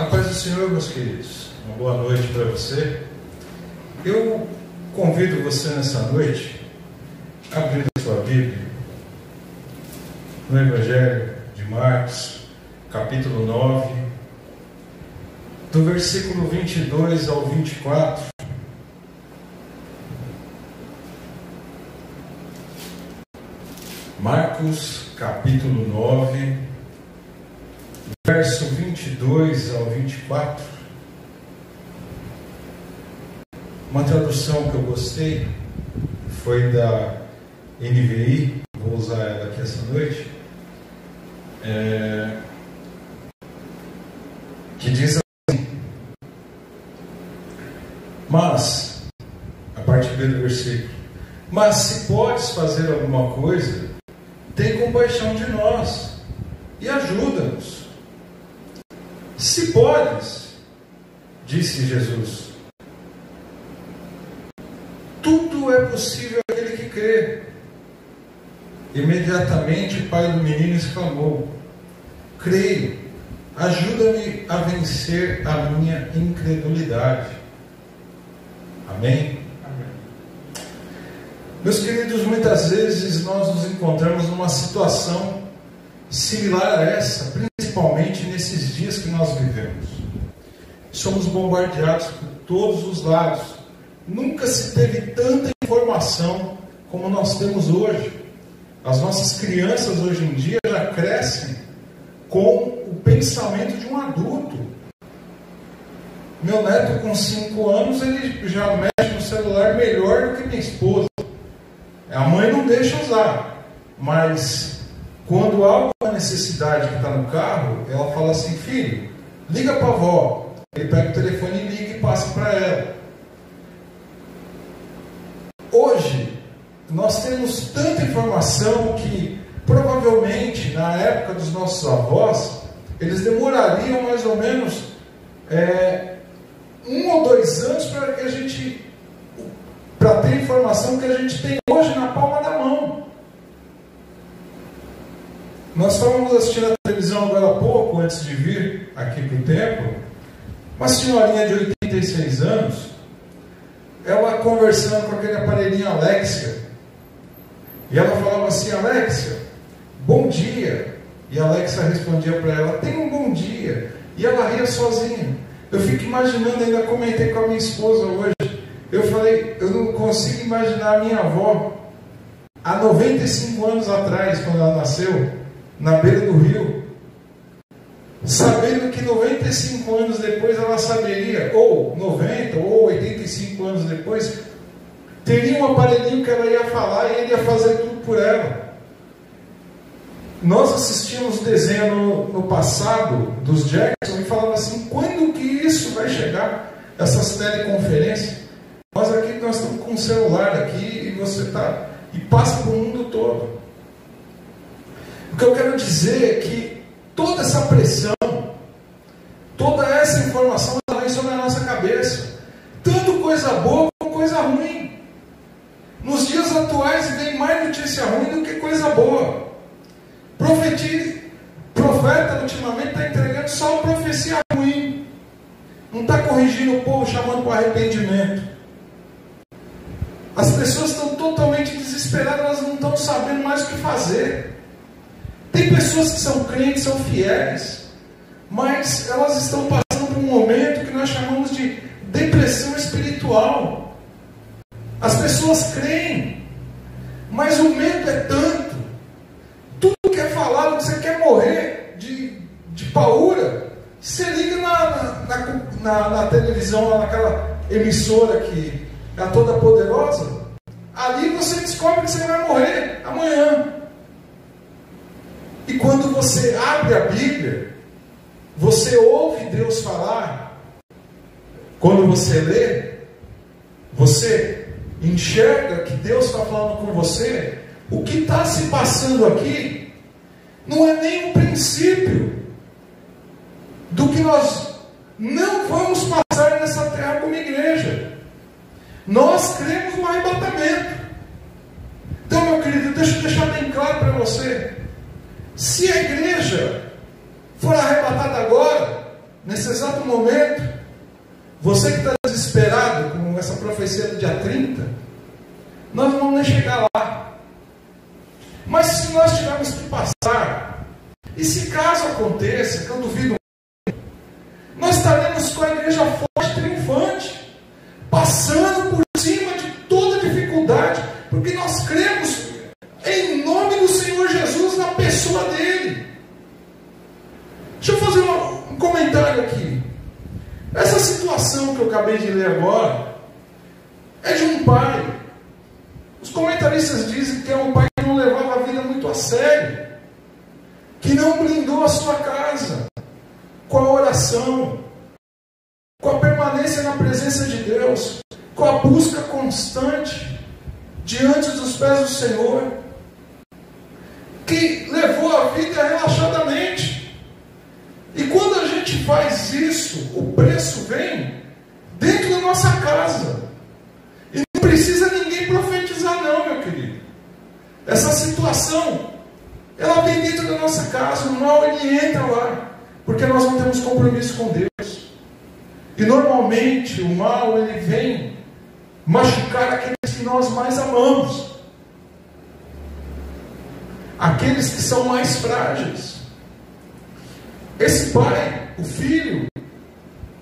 A paz do Senhor, meus queridos. Uma boa noite para você. Eu convido você nessa noite a abrir a sua Bíblia no Evangelho de Marcos, capítulo 9, do versículo 22 ao 24. Marcos, capítulo 9, verso 22 ao 24. Uma tradução que eu gostei foi da NVI, vou usar ela aqui essa noite, é, que diz assim: Mas, a parte B do versículo, mas se podes fazer alguma coisa, tem compaixão de nós e ajuda-nos. Se podes, disse Jesus, tudo é possível aquele que crê. Imediatamente o pai do menino exclamou: Creio, ajuda-me a vencer a minha incredulidade. Amém? Meus queridos, muitas vezes nós nos encontramos numa situação similar a essa, principalmente nesses dias que nós vivemos. Somos bombardeados por todos os lados. Nunca se teve tanta informação como nós temos hoje. As nossas crianças hoje em dia já crescem com o pensamento de um adulto. Meu neto com 5 anos, ele já mexe no celular melhor do que minha esposa. A mãe não deixa usar, mas quando há uma necessidade que está no carro, ela fala assim: filho, liga para a avó. Ele pega o telefone e liga e passa para ela. Hoje, nós temos tanta informação que provavelmente na época dos nossos avós, eles demorariam mais ou menos é, um ou dois anos para que a gente para ter informação que a gente tem hoje na palma da mão. Nós estávamos assistindo a televisão agora há pouco, antes de vir aqui para o templo, uma senhorinha de 86 anos, ela conversando com aquele aparelhinho Alexia, e ela falava assim, Alexia, bom dia. E a Alexia respondia para ela, tenha um bom dia. E ela ria sozinha. Eu fico imaginando, ainda comentei com a minha esposa hoje, eu falei, eu não consigo imaginar a minha avó há 95 anos atrás, quando ela nasceu, na beira do rio, sabendo que 95 anos depois ela saberia, ou 90, ou 85 anos depois, teria um aparelhinho que ela ia falar e ele ia fazer tudo por ela. Nós assistimos desenho no, passado dos Jackson e falava assim, quando que isso vai chegar? Essas teleconferências. Nós aqui nós estamos com um celular aqui e você está e passa para o mundo todo. O que eu quero dizer é que toda essa pressão, toda essa informação vem sobre a nossa cabeça, tanto coisa boa como coisa ruim. Nos dias atuais vem mais notícia ruim do que coisa boa. Profetiza, profeta ultimamente está entregando só profecia ruim. Não está corrigindo o povo, chamando para arrependimento. As pessoas estão totalmente desesperadas, elas não estão sabendo mais o que fazer. Pessoas que são crentes, são fiéis, mas elas estão passando por um momento que nós chamamos de depressão espiritual. As pessoas creem, mas o medo é tanto. Tudo que é falado, que você quer morrer de, de paura, você liga na, na, na, na televisão, naquela emissora que é toda poderosa, ali você descobre que você vai morrer amanhã. E quando você abre a Bíblia, você ouve Deus falar, quando você lê, você enxerga que Deus está falando com você, o que está se passando aqui não é nem um princípio do que nós não vamos passar nessa terra como igreja. Nós cremos no arrebatamento. Então, meu querido, deixa eu deixar bem claro para você. Se a igreja for arrebatada agora, nesse exato momento, você que está desesperado com essa profecia do dia 30, nós não vamos nem chegar lá. Mas se nós tivermos que passar, e se caso aconteça, que eu duvido, nós estaremos com a igreja forte, triunfante, passando por cima de toda dificuldade, porque nós cremos aqui. Essa situação que eu acabei de ler agora é de um pai. Os comentaristas dizem que é um pai que não levava a vida muito a sério, que não blindou a sua casa com a oração, com a permanência na presença de Deus, com a busca constante diante dos pés do Senhor, que levou a vida relaxadamente. Gente faz isso, o preço vem dentro da nossa casa. E não precisa ninguém profetizar, não, meu querido. Essa situação, ela vem dentro da nossa casa, o mal ele entra lá, porque nós não temos compromisso com Deus. E normalmente o mal ele vem machucar aqueles que nós mais amamos, aqueles que são mais frágeis. Esse pai, o filho,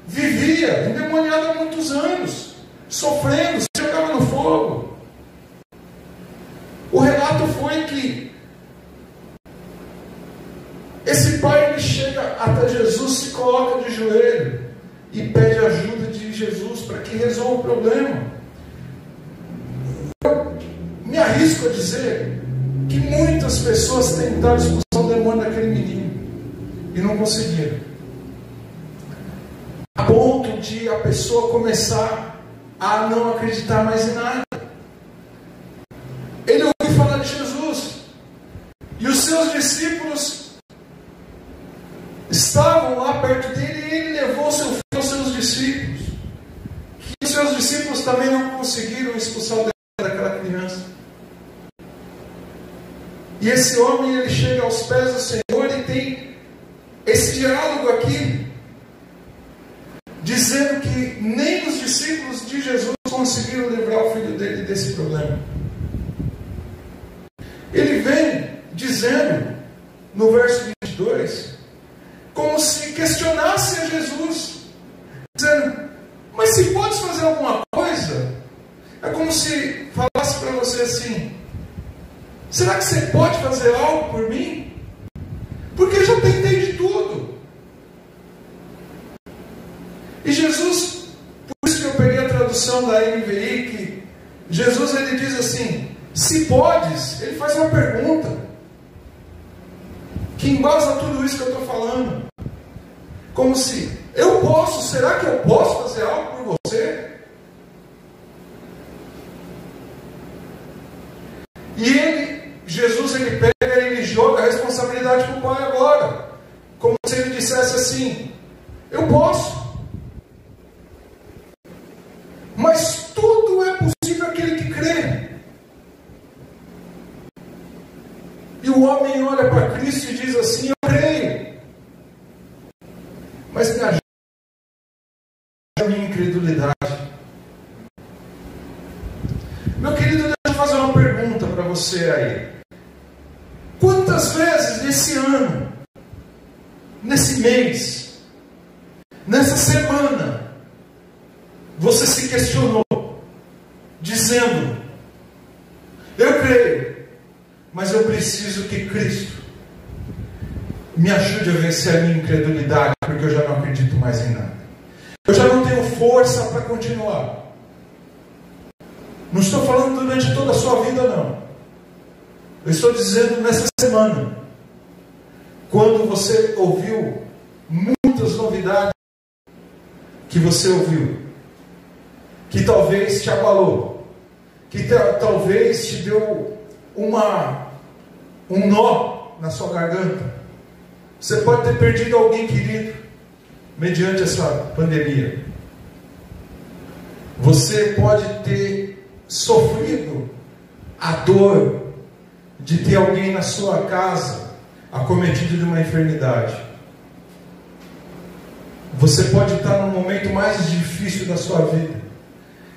vivia endemoniado há muitos anos, sofrendo, se jogava no fogo. O relato foi que esse pai ele chega até Jesus, se coloca de joelho e pede ajuda de Jesus para que resolva o problema. Eu me arrisco a dizer que muitas pessoas tentaram expulsar o demônio daquele menino e não conseguiram. Ponto de a pessoa começar a não acreditar mais em nada. Ele ouviu falar de Jesus e os seus discípulos estavam lá perto dele e ele levou seu filho aos seus discípulos. E os seus discípulos também não conseguiram expulsar o daquela criança. E esse homem ele chega aos pés do Senhor e tem esse diálogo aqui, dizendo que nem os de Jesus conseguiram livrar o filho dele desse problema. Ele vem dizendo, no verso 22, como se questionasse a Jesus, dizendo: Mas se podes fazer alguma coisa, é como se falasse para você assim: Será que você pode fazer algo por mim? Porque eu já tentei de tudo. E Jesus, tradução da NVI, que Jesus ele diz assim: se podes, ele faz uma pergunta que embasa tudo isso que eu estou falando. Como se eu posso, será que eu posso fazer algo por você? E ele, Jesus, ele pega ele joga a responsabilidade para o Pai agora. Como se ele dissesse assim: Eu posso. Mas tudo é possível aquele que crê. E o homem olha para Cristo e diz assim: Eu creio. Mas me ajuda a minha incredulidade. Meu querido, deixa eu fazer uma pergunta para você aí. Quantas vezes nesse ano, nesse mês, nessa semana, você se questionou, dizendo: Eu creio, mas eu preciso que Cristo me ajude a vencer a minha incredulidade, porque eu já não acredito mais em nada. Eu já não tenho força para continuar. Não estou falando durante toda a sua vida, não. Eu estou dizendo nessa semana, quando você ouviu muitas novidades que você ouviu, que talvez te abalou, que talvez te deu uma um nó na sua garganta. Você pode ter perdido alguém querido mediante essa pandemia. Você pode ter sofrido a dor de ter alguém na sua casa acometido de uma enfermidade. Você pode estar no momento mais difícil da sua vida.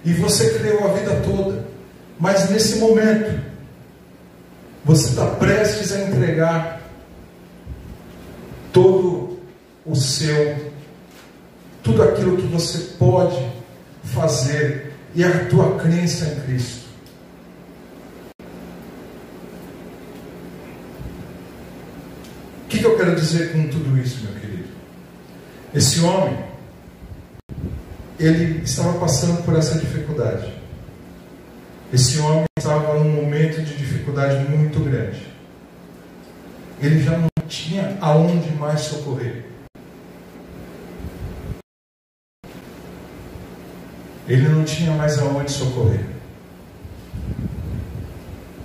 E você creu a vida toda. Mas nesse momento, você está prestes a entregar todo o seu, tudo aquilo que você pode fazer e a tua crença em Cristo. O que, que eu quero dizer com tudo isso, meu querido? Esse homem, ele estava passando por essa dificuldade. Esse homem estava num momento de dificuldade muito grande. Ele já não tinha aonde mais socorrer. Ele não tinha mais aonde socorrer.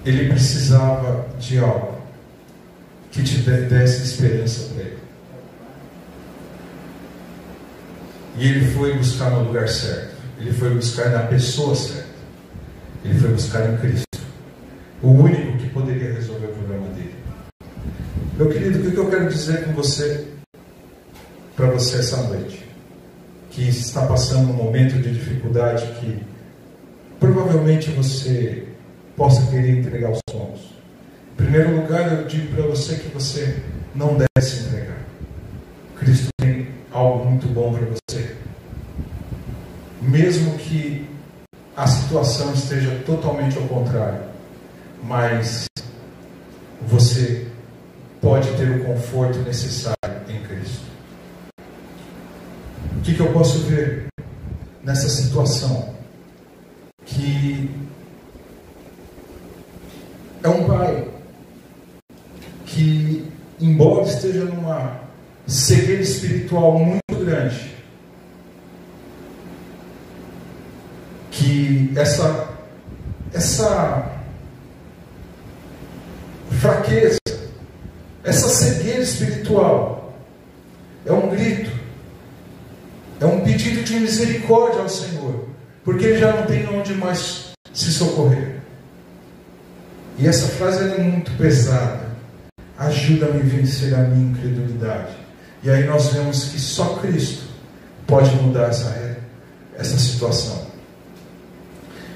Ele precisava de algo que te desse esperança para ele. E ele foi buscar no lugar certo. Ele foi buscar na pessoa certa. Ele foi buscar em Cristo. O único que poderia resolver o problema dele. Meu querido, o que eu quero dizer com você, para você essa noite? Que está passando um momento de dificuldade que provavelmente você possa querer entregar os sonhos. Primeiro lugar, eu digo para você que você não deve se entregar. Cristo tem algo muito bom para você. Mesmo que a situação esteja totalmente ao contrário, mas você pode ter o conforto necessário em Cristo. O que, que eu posso ver nessa situação? Que é um pai que, embora esteja numa cegueira espiritual muito grande, que essa, essa fraqueza, essa cegueira espiritual é um grito, é um pedido de misericórdia ao Senhor, porque ele já não tem onde mais se socorrer. E essa frase é muito pesada. Ajuda-me a vencer a minha incredulidade. E aí nós vemos que só Cristo pode mudar essa, essa situação.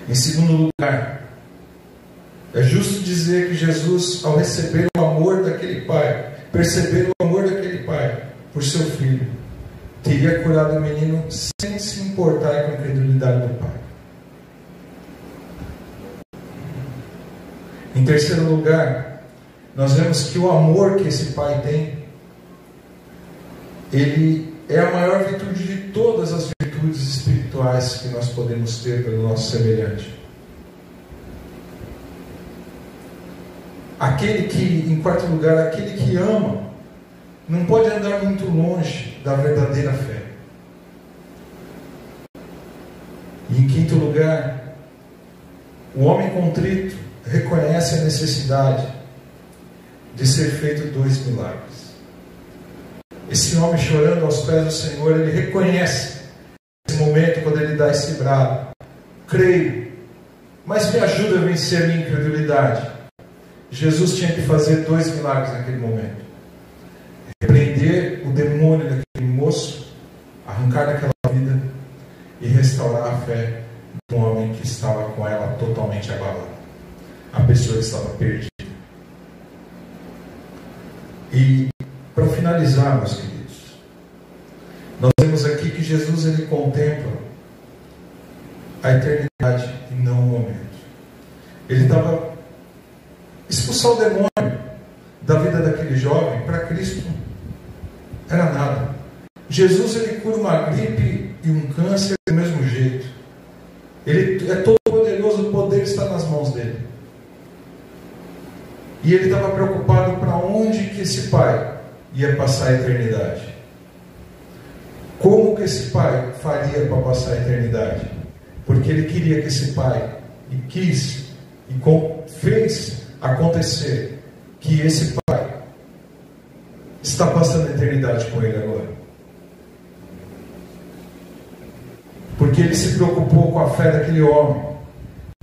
Em segundo lugar, é justo dizer que Jesus, ao receber o amor daquele pai, perceber o amor daquele pai por seu filho, teria curado o menino sem se importar com a incredulidade do pai. Em terceiro lugar, nós vemos que o amor que esse pai tem, ele é a maior virtude de todas as virtudes espirituais que nós podemos ter pelo nosso semelhante. Aquele que, em quarto lugar, aquele que ama, não pode andar muito longe da verdadeira fé. E em quinto lugar, o homem contrito reconhece a necessidade de ser feito dois milagres. Esse homem chorando aos pés do Senhor, ele reconhece esse momento quando ele dá esse brado. Creio, mas me ajuda a vencer a minha incredulidade. Jesus tinha que fazer dois milagres naquele momento: repreender o demônio daquele moço, arrancar daquela vida e restaurar a fé um homem que estava com ela totalmente abalada. A pessoa estava perdida. E para finalizar, meus queridos, nós vemos aqui que Jesus ele contempla a eternidade e não o momento. Ele estava expulsar o demônio da vida daquele jovem para Cristo era nada. Jesus ele cura uma gripe e um câncer do mesmo jeito. Ele é todo poderoso, o poder está nas mãos dele. E ele estava preocupado para onde que esse pai ia passar a eternidade. Como que esse pai faria para passar a eternidade? Porque ele queria que esse pai, e quis, e fez acontecer que esse pai está passando a eternidade com ele agora. Porque ele se preocupou com a fé daquele homem,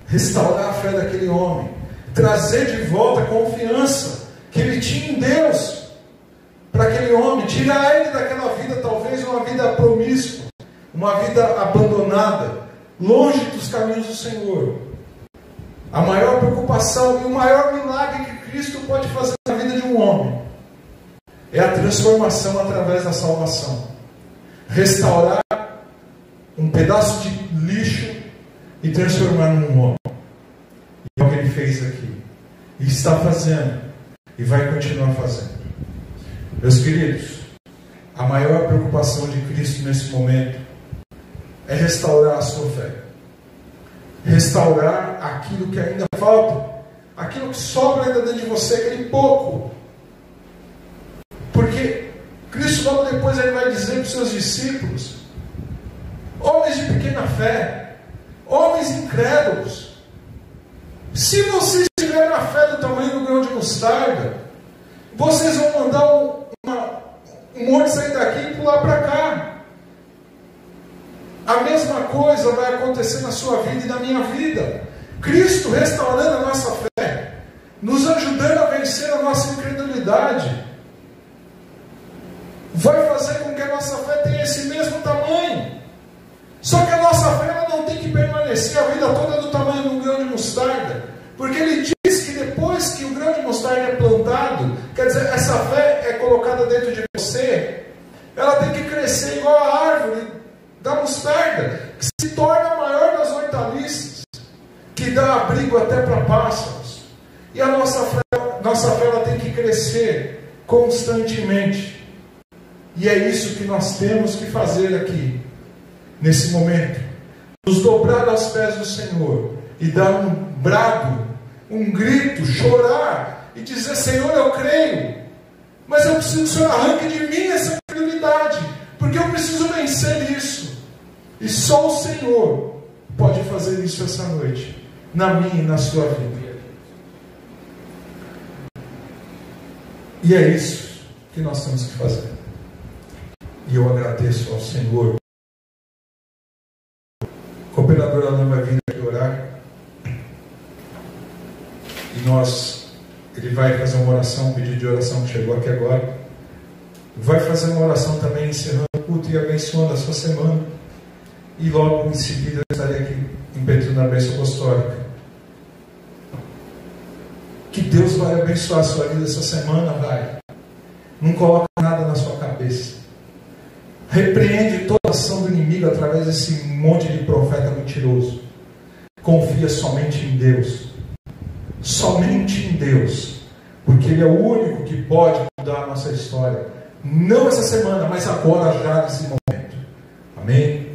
restaurar a fé daquele homem, trazer de volta a confiança que ele tinha em Deus para aquele homem, tirar ele daquela vida, talvez uma vida promissora uma vida abandonada, longe dos caminhos do Senhor. A maior preocupação e o maior milagre que Cristo pode fazer na vida de um homem é a transformação através da salvação. Restaurar um pedaço de lixo e transformar num homem. E é o que ele fez aqui. E está fazendo. E vai continuar fazendo. Meus queridos, a maior preocupação de Cristo nesse momento é restaurar a sua fé. Restaurar aquilo que ainda falta. Aquilo que sobra ainda dentro de você, aquele pouco. Porque Cristo logo depois ele vai dizer para os seus discípulos, homens de pequena fé, homens incrédulos, se vocês tiverem a fé do tamanho do grão de mostarda, vocês vão mandar um, um monte sair daqui e pular para cá. A mesma coisa vai acontecer na sua vida e na minha vida. Cristo restaurando a nossa fé, nos ajudando a vencer a nossa incredulidade, vai fazer com que a nossa fé tenha esse mesmo tamanho. Só que a nossa fé ela não tem que permanecer a vida toda do tamanho de um grão de mostarda, porque ele diz que depois que o grão de mostarda é plantado, quer dizer, essa fé é colocada dentro de você, ela tem que crescer igual a árvore da mostarda, que se torna a maior das hortaliças, que dá abrigo até para pássaros. E a nossa fé, nossa fé ela tem que crescer constantemente. E é isso que nós temos que fazer aqui, nesse momento. Nos dobrar aos pés do Senhor e dar um brado, um grito, chorar e dizer: Senhor, eu creio, mas eu preciso que o Senhor arranque de mim essa prioridade, porque eu preciso vencer isso. E só o Senhor pode fazer isso essa noite, na minha e na sua vida. E é isso que nós temos que fazer. E eu agradeço ao Senhor. O cooperador não vai vir aqui orar. E ele vai fazer uma oração, um pedido de oração que chegou aqui agora. Vai fazer uma oração também encerrando o culto e abençoando a sua semana. E logo em seguida eu estarei aqui impedindo a bênção apostólica. Que Deus vai abençoar a sua vida essa semana, vai. Não coloca nada na sua cabeça. Repreende toda ação do inimigo através desse monte de profeta mentiroso. Confia somente em Deus. Somente em Deus. Porque Ele é o único que pode mudar a nossa história. Não essa semana, mas agora já nesse momento. Amém?